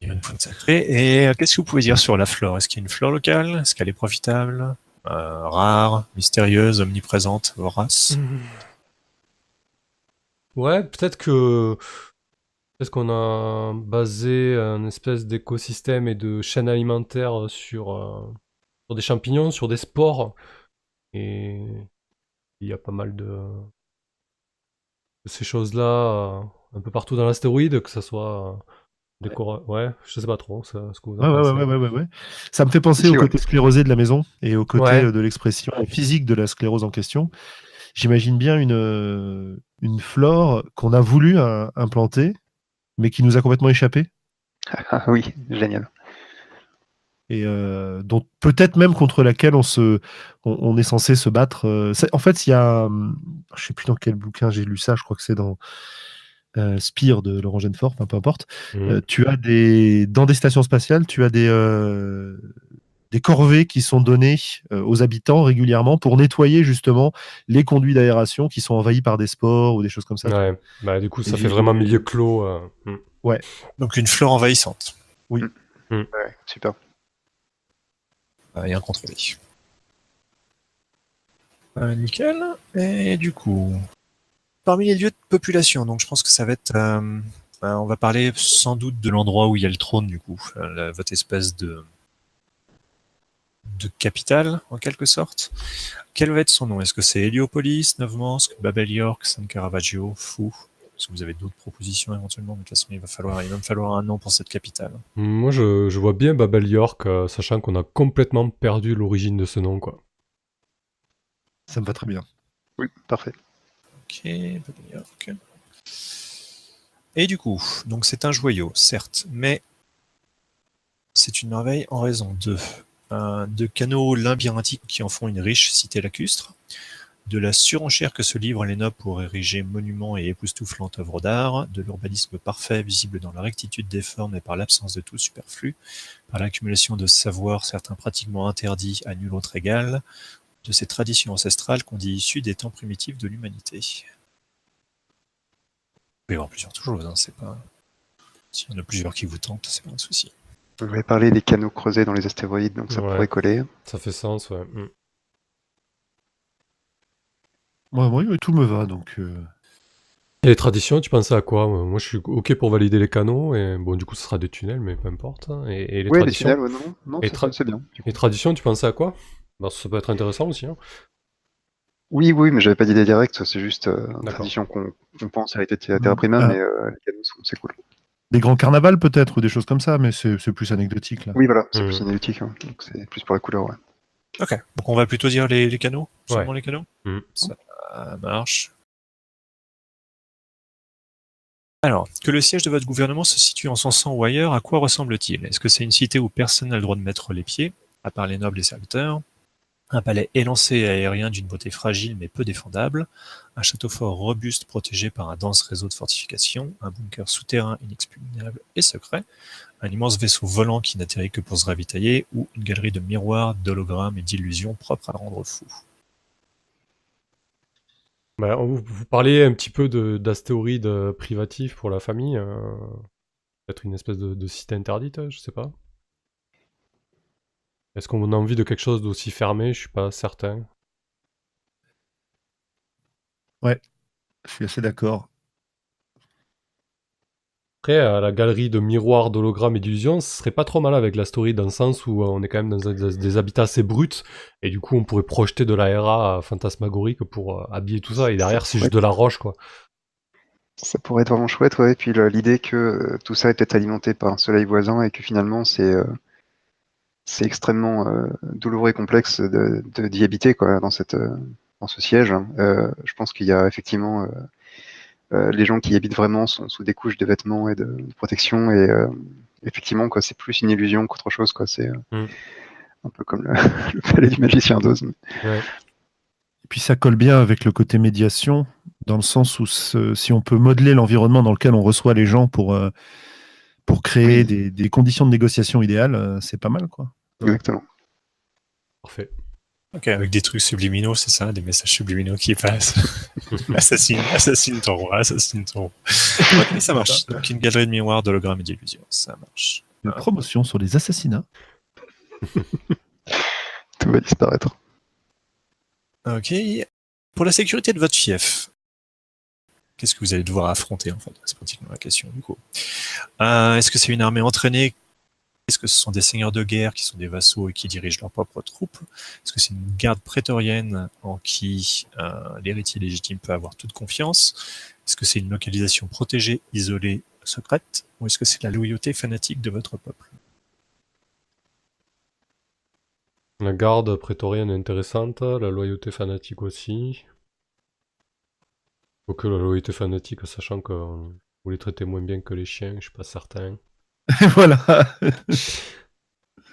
Il y a une pointe sacrée. Et euh, qu'est-ce que vous pouvez dire sur la flore? Est-ce qu'il y a une flore locale? Est-ce qu'elle est profitable? Euh, Rare Mystérieuse Omniprésente Vorace? Ouais, peut-être que peut-être qu'on a basé un espèce d'écosystème et de chaîne alimentaire sur, euh, sur des champignons, sur des spores. Et il y a pas mal de, de ces choses-là euh, un peu partout dans l'astéroïde, que ça soit euh, des cora- Ouais, je sais pas trop ça, ce que vous en Ouais, ouais, pensez. ouais, ouais, ouais, ouais, ouais. Ça me fait penser au côté sclérosé de la maison et au côté Ouais. euh, de l'expression physique de la sclérose en question. J'imagine bien une, euh, une flore qu'on a voulu euh, implanter, mais qui nous a complètement échappé. Ah oui, génial. et euh, dont peut-être même contre laquelle on se, on, on est censé se battre. euh, en fait, il y a, hum, je sais plus dans quel bouquin j'ai lu ça. Je crois que c'est dans euh, Spire de Laurent Genefort, enfin peu importe. Euh, tu as des dans des stations spatiales, tu as des euh, des corvées qui sont données euh, aux habitants régulièrement pour nettoyer justement les conduits d'aération qui sont envahis par des spores ou des choses comme ça. Ouais, bah du coup ça Et fait vraiment milieu clos. euh, hmm. Donc une flore envahissante. Ouais, super. Euh, et incontrôlée. Euh, nickel. Et du coup, parmi les lieux de population, donc je pense que ça va être. euh, euh, on va parler sans doute de l'endroit où il y a le trône, du coup, euh, la- votre espèce de de capitale, en quelque sorte. Quel va être son nom? Est-ce que c'est Héliopolis, Novmansk, Babel York, San Caravaggio, Fou Est-ce que vous avez d'autres propositions éventuellement? De toute façon, il va falloir, il va me falloir un nom pour cette capitale. Moi je, je vois bien Babel York, euh, sachant qu'on a complètement perdu l'origine de ce nom quoi. Ça me va très bien. Oui, parfait. Ok, Babel York. Et du coup, donc c'est un joyau, certes, mais c'est une merveille en raison de, de canaux labyrinthiques qui en font une riche cité lacustre, de la surenchère que se livrent nobles pour ériger monuments et époustouflantes œuvres d'art, de l'urbanisme parfait visible dans la rectitude des formes et par l'absence de tout superflu, par l'accumulation de savoirs certains pratiquement interdits à nul autre égal, de ces traditions ancestrales qu'on dit issues des temps primitifs de l'humanité. Il y plusieurs choses, hein. S'il y en a plusieurs qui vous tentent, c'est pas un souci. Vous avez parlé des canaux creusés dans les astéroïdes, donc ça Ouais. pourrait coller. Ça fait sens, ouais. hmm. Moi, moi, tout me va donc. euh, Et les traditions, tu pensais à quoi? Moi je suis ok pour valider les canaux, et bon du coup ce sera des tunnels, mais peu importe. hein. Et, et les Oui, les traditions, tunnels, ouais, non, non, Et c'est tra- c'est bien. les traditions, tu pensais à quoi? Bah, Ça peut être intéressant aussi. hein. Oui, oui, mais j'avais pas d'idée directe, c'est juste euh, une tradition qu'on pense hériter de Terra Prima, Ah. mais euh, les canaux, sont- c'est cool. Des grands carnavals peut-être ou des choses comme ça, mais c'est plus anecdotique là. Oui, voilà, c'est Mhm. plus analytique, hein, donc c'est plus pour la couleur, ouais. Ok, donc on va plutôt dire les, les canaux Seulement Ouais. les canaux Mhm. Ça marche. Alors, que le siège de votre gouvernement se situe en Sansan ou ailleurs, à quoi ressemble-t-il? Est-ce que c'est une cité où personne n'a le droit de mettre les pieds, à part les nobles et serviteurs? Un palais élancé et aérien d'une beauté fragile mais peu défendable Un château fort robuste protégé par un dense réseau de fortifications Un bunker souterrain inexpugnable et secret un immense vaisseau volant qui n'atterrit que pour se ravitailler, ou une galerie de miroirs, d'hologrammes et d'illusions propres à rendre fou. Bah, vous, vous parliez un petit peu de- d'astéroïdes privatifs pour la famille. euh, Peut-être une espèce de, de cité interdite, je sais pas. Est-ce qu'on a envie de quelque chose d'aussi fermé? Je suis pas certain. Je suis assez d'accord. Après, euh, la galerie de miroirs, d'hologrammes et d'illusions, ce serait pas trop mal avec l'astéroïde dans le sens où euh, on est quand même dans un- des, des habitats assez bruts et du coup on pourrait projeter de la RA euh, fantasmagorique pour euh, habiller tout ça et derrière c'est juste de la roche quoi. Ça pourrait être vraiment chouette, ouais. Et puis l'idée que euh, tout ça est peut-être alimenté par un soleil voisin et que finalement c'est euh, c'est extrêmement euh, douloureux et complexe de de- d'y habiter, quoi, dans cette, euh, dans ce siège. Euh, je pense qu'il y a effectivement euh, euh, les gens qui y habitent vraiment sont sous des couches de vêtements et de, de protection et euh, effectivement quoi, c'est plus une illusion qu'autre chose quoi. C'est euh, Mm. un peu comme le, *laughs* le palais du magicien d'Oz. mais- Et puis ça colle bien avec le côté médiation, dans le sens où ce- si on peut modeler l'environnement dans lequel on reçoit les gens pour, euh, pour créer Oui. des, des conditions de négociation idéales, euh, c'est pas mal quoi. Exactement. Parfait. Ok, avec des trucs subliminaux, c'est ça, des messages subliminaux qui passent. *laughs* assassine, assassine ton roi, assassine ton roi. Ok, ça marche. *laughs* Donc une galerie de miroirs, d'hologrammes et d'illusions, ça marche. Une promotion sur les assassinats. Tout va disparaître. Ok. Pour la sécurité de votre fief, qu'est-ce que vous allez devoir affronter en fait? C'est pratiquement la question du coup. Euh, Est-ce que c'est une armée entraînée? Est-ce que ce sont des seigneurs de guerre qui sont des vassaux et qui dirigent leurs propres troupes? Est-ce que c'est une garde prétorienne en qui euh, l'héritier légitime peut avoir toute confiance? Est-ce que c'est une localisation protégée, isolée, secrète? Ou est-ce que c'est la loyauté fanatique de votre peuple? La garde prétorienne est intéressante, la loyauté fanatique aussi. Quoique la loyauté fanatique, sachant que euh, vous les traitez moins bien que les chiens, je suis pas certain. *laughs* voilà.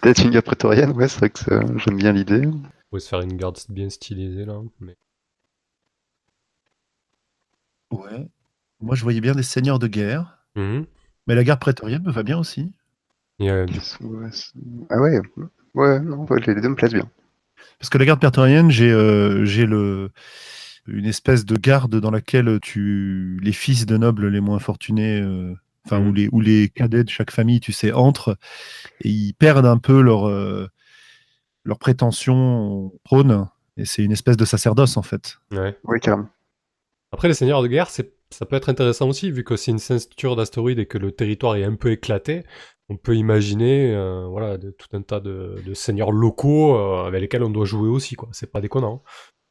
Peut-être une garde prétorienne, ouais, c'est vrai que ça- j'aime bien l'idée. Vous pouvez se faire une garde bien stylisée là, mais Ouais. Moi je voyais bien des seigneurs de guerre, Mhm. mais la garde prétorienne me va bien aussi. Il y a du- Ouais, c'est- Ah ouais, ouais, non, ouais, les deux me plaisent bien. Parce que la garde prétorienne, j'ai euh, j'ai le une espèce de garde dans laquelle tu les fils de nobles les moins fortunés, euh, enfin ou les ou les cadets de chaque famille, tu sais, entrent et ils perdent un peu leur euh, leur prétention au trône. Et c'est une espèce de sacerdoce en fait. ouais. Oui, carrément. Après, les seigneurs de guerre, c'est, ça peut être intéressant aussi, vu que c'est une ceinture d'astéroïdes et que le territoire est un peu éclaté. On peut imaginer euh, voilà, de- tout un tas de, de seigneurs locaux euh, avec lesquels on doit jouer aussi. quoi. C'est pas déconnant.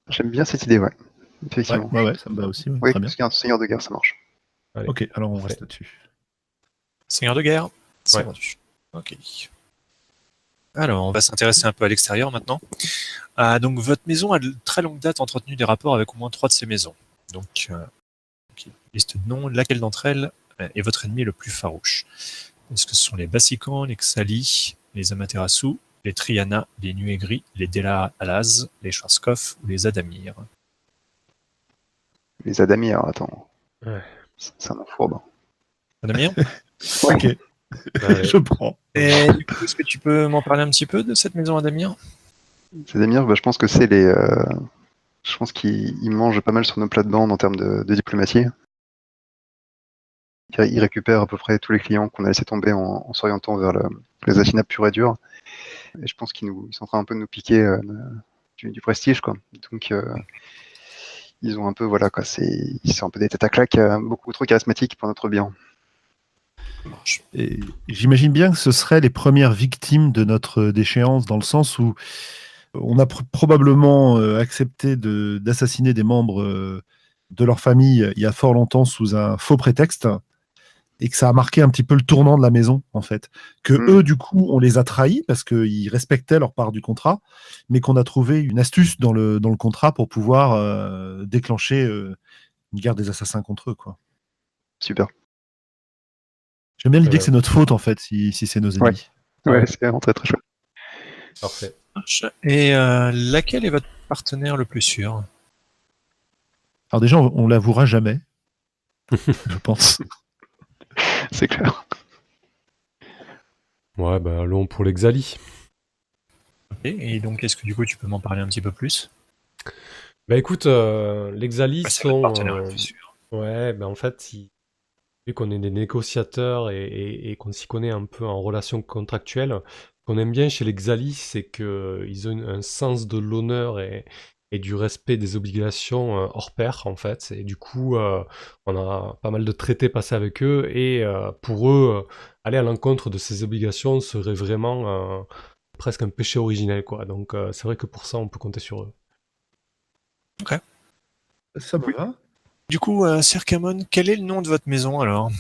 J'aime bien cette idée, ouais. Effectivement. ouais, ouais, ça me va aussi. ouais, Oui, très bien. parce qu'un seigneur de guerre, ça marche. Allez. Ok, alors on reste là-dessus. Seigneur de guerre C'est Ouais. vendu. Ok. Alors, on va s'intéresser un peu à l'extérieur maintenant. Ah, donc, votre maison a de très longue date entretenu des rapports avec au moins trois de ces maisons. Donc, euh, liste de noms. Laquelle d'entre elles est votre ennemi le plus farouche? Est-ce que ce sont les Bassicans, les Xali, les Amaterasu, les Triana, les Nuegri, les Dela Alaz, les Schwarzkopf ou les Adamir? Les Adamirs, attends. Ouais. Un nom fourbe. Adamir Ok, je prends. Et du coup, est-ce que tu peux m'en parler un petit peu de cette maison Adamir Les Adamirs, bah, je pense que c'est les. euh, Je pense qu'ils ils mangent pas mal sur nos plates-bandes en termes de, de diplomatie. Ils récupèrent à peu près tous les clients qu'on a laissé tomber en, en s'orientant vers le, les assassinats purs et durs. Et je pense qu'ils nous- ils sont en train un peu de nous piquer euh, du, du prestige, quoi. Donc, euh, ils ont un peu, voilà, quoi. C'est, ils sont un peu des têtes à claques, euh, beaucoup trop charismatiques pour notre bien. J'imagine bien que ce seraient les premières victimes de notre déchéance, dans le sens où on a pr- probablement euh, accepté de- d'assassiner des membres euh, de leur famille il y a fort longtemps sous un faux prétexte, et que ça a marqué un petit peu le tournant de la maison, en fait. Que Mm. eux, du coup, on les a trahis parce qu'ils respectaient leur part du contrat, mais qu'on a trouvé une astuce dans le, dans le contrat pour pouvoir euh, déclencher euh, une guerre des assassins contre eux, quoi. Super. J'aime bien l'idée Euh, que c'est notre faute, en fait, si, si c'est nos ennemis. Ouais, Ouais. c'est vraiment très très chouette. Parfait. Et euh, laquelle est votre partenaire le plus sûr? Alors déjà, on, on l'avouera jamais, *laughs* je pense. *laughs* C'est clair. Ouais, bah allons pour l'Exali. Ok, Et donc, est-ce que du coup, tu peux m'en parler un petit peu plus? Bah écoute, euh, l'Exali Ah, C'est votre sont. partenaire le euh, plus sûr. Ouais, ben en fait, il- vu qu'on est des négociateurs et, et- et qu'on s'y connaît un peu en relation contractuelle, ce qu'on aime bien chez les Xali, c'est qu'ils ont une- un sens de l'honneur et, et du respect des obligations euh, hors pair, en fait. Et du coup, euh, on a pas mal de traités passés avec eux, et euh, pour eux, euh, aller à l'encontre de ces obligations serait vraiment euh, presque un péché originel, quoi. Donc euh, c'est vrai que pour ça, on peut compter sur eux. Ça me va. Du coup, euh, Sir Camon, quel est le nom de votre maison alors?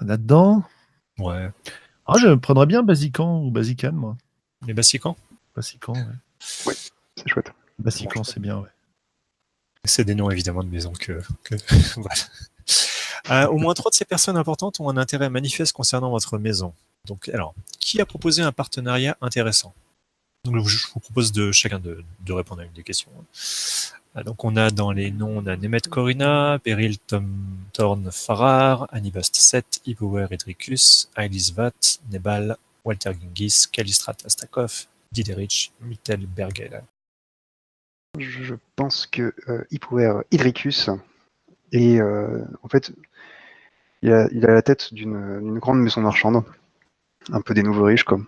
Là-dedans, Ouais. ah, je prendrais bien Basican ou Basican, moi. Les Bassicans Basican, ouais. C'est chouette. Bassican, c'est bien, ouais. C'est des noms évidemment de maisons que. que- *laughs* voilà. Euh, au moins trois de ces personnes importantes ont un intérêt manifeste concernant votre maison. Donc, alors, qui a proposé un partenariat intéressant? Donc, je vous propose de chacun de, de répondre à une des questions. Ah, Donc, on a dans les noms, on a Nemet Corina, Beryl Tom Thorn Farrar, Anibast Set, Ipower Edricus, Ailis Vat, Nebal, Walter Gingis, Kalistrat Astakov, Diderich, Mittel Bergel. Je pense que euh, Hippower Hydricus est euh, en fait il a, il la tête d'une grande maison marchande, un peu des nouveaux riches quoi.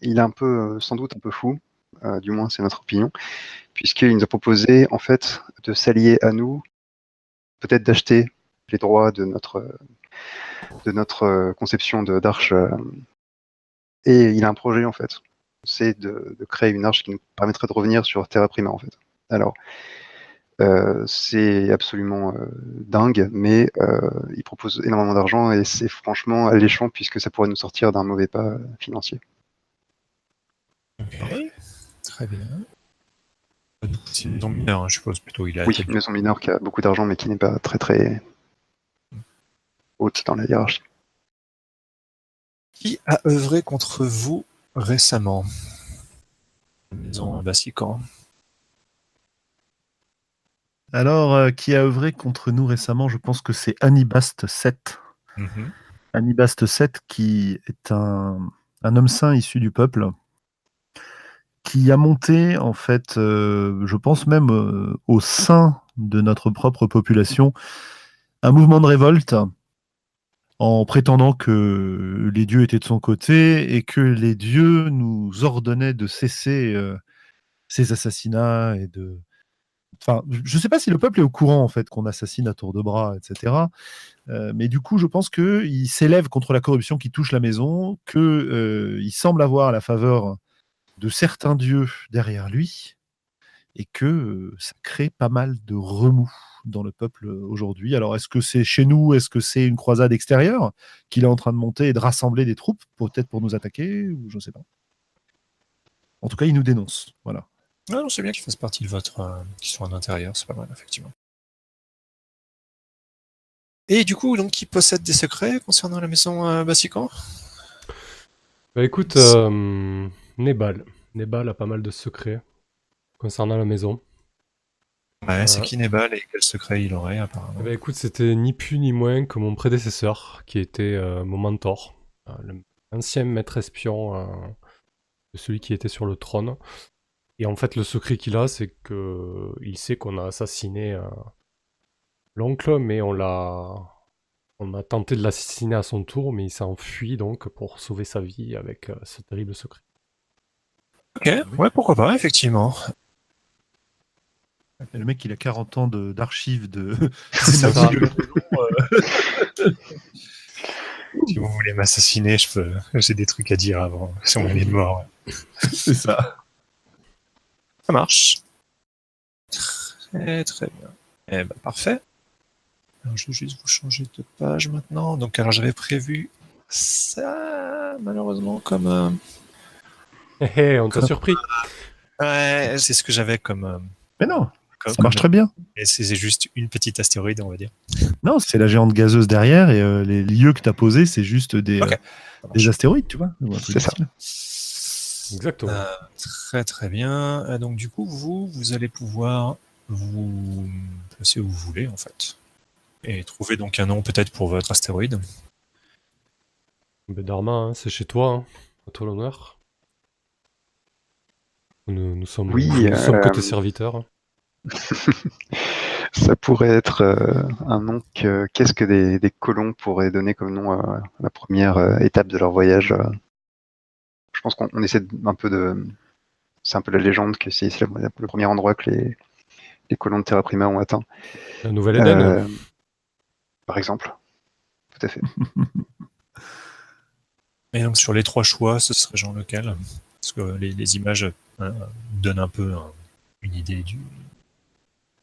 Il est un peu euh, sans doute un peu fou, euh, du moins c'est notre opinion, puisqu'il nous a proposé en fait de s'allier à nous, peut-être d'acheter les droits de notre de notre conception d'arche. Et il a un projet en fait c'est de, de créer une arche qui nous permettrait de revenir sur Terra Prima en fait. Alors, euh, c'est absolument euh, dingue, mais euh, il propose énormément d'argent et c'est franchement alléchant puisque ça pourrait nous sortir d'un mauvais pas financier. Ok, très bien. C'est une maison mineure, hein, je suppose plutôt. Il a Oui, une maison mineure qui a beaucoup d'argent mais qui n'est pas très très haute dans la hiérarchie. Qui a œuvré contre vous récemment? Maison Bassican. Alors, euh, qui a œuvré contre nous récemment? Je pense que c'est Anibast 7. Mhm. Anibast 7, qui est un, un homme saint issu du peuple, qui a monté, en fait, euh, je pense même euh, au sein de notre propre population, un mouvement de révolte en prétendant que les dieux étaient de son côté et que les dieux nous ordonnaient de cesser euh, ces assassinats et de... Enfin, je ne sais pas si le peuple est au courant en fait qu'on assassine à tour de bras, etc. Euh, mais du coup, je pense qu'il s'élève contre la corruption qui touche la maison, qu'il semble avoir la faveur de certains dieux derrière lui, et que euh, ça crée pas mal de remous dans le peuple euh, aujourd'hui. Alors, est-ce que c'est chez nous? Est-ce que c'est une croisade extérieure qu'il est en train de monter et de rassembler des troupes, peut-être pour nous attaquer, ou je ne sais pas? En tout cas, il nous dénonce. Voilà. Ah non, c'est bien qu'il fasse partie de votre. euh, qu'ils soient en intérieur, c'est pas mal, effectivement. Et du coup, donc, qui possède des secrets concernant la maison euh, Bassican? Bah écoute, euh, Nebal. Nebal a pas mal de secrets concernant la maison. Ouais, c'est qui Nebal et quel secret il aurait, apparemment Bah écoute, c'était ni plus ni moins que mon prédécesseur, qui était euh, mon mentor, euh, l'ancien maître espion euh, de celui qui était sur le trône. Et en fait, le secret qu'il a, c'est que il sait qu'on a assassiné l'oncle, mais on l'a, on a tenté de l'assassiner à son tour, mais il s'est enfui donc pour sauver sa vie avec euh, ce terrible secret. Ok, ouais, pourquoi pas, effectivement. Et le mec, il a 40 ans de- d'archives de. *laughs* C'est ça. de *laughs* Si vous voulez m'assassiner, je peux... j'ai des trucs à dire avant, sur mon lit de mort. c'est ça. Ça marche. Très très bien. Eh ben parfait. Alors, je vais juste vous changer de page maintenant. Donc alors j'avais prévu ça malheureusement comme euh, Hé hé, on t'a Comme- surpris ouais c'est ce que j'avais comme, euh, Mais non, comme- ça marche très bien. et c'est juste une petite astéroïde on va dire. Non, c'est la géante gazeuse derrière et euh, les lieux que tu as posés, c'est juste des, euh, des astéroïdes, tu vois. C'est ça. Exactement. Euh, très très bien. Euh, Donc du coup vous vous allez pouvoir vous placer où vous voulez en fait et trouver donc un nom peut-être pour votre astéroïde. Ben, Dharma, hein, c'est chez toi, hein. à toi l'honneur. Nous, nous sommes, Oui, nous sommes que euh, tes serviteurs. Ça pourrait être euh, un nom que qu'est-ce que des, des colons pourraient donner comme nom à la première euh, étape de leur voyage. euh? Je pense qu'on on essaie de- un peu de. C'est un peu la légende que c'est le, le premier endroit que les, les colons de Terra Prima ont atteint. La Nouvelle-Éden. Euh, par exemple. Tout à fait. *laughs* Et donc sur les trois choix, ce serait genre lequel Parce que les, les images euh, donnent un peu un- une idée du.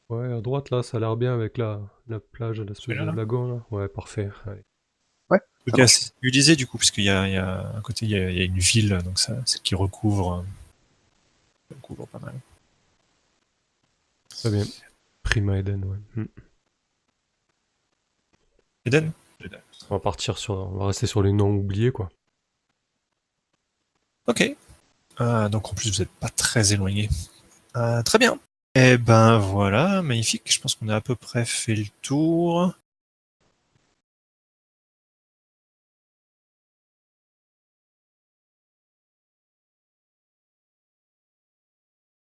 Ouais, à droite, là, ça a l'air bien avec la, la plage, la plage lagon, là. Ouais, parfait. Allez. Ouais. Okay, tu disais, du coup, parce qu'il y, a à côté, il y a, une ville, donc ça, qui recouvre, euh, recouvre pas mal. Très bien. Prima Eden, ouais. Mm. Eden? On va partir sur, on va rester sur les noms oubliés, quoi. Ok. Ah, donc en plus, vous n'êtes pas très éloigné. Ah, très bien. Eh ben voilà, magnifique, je pense qu'on a à peu près fait le tour.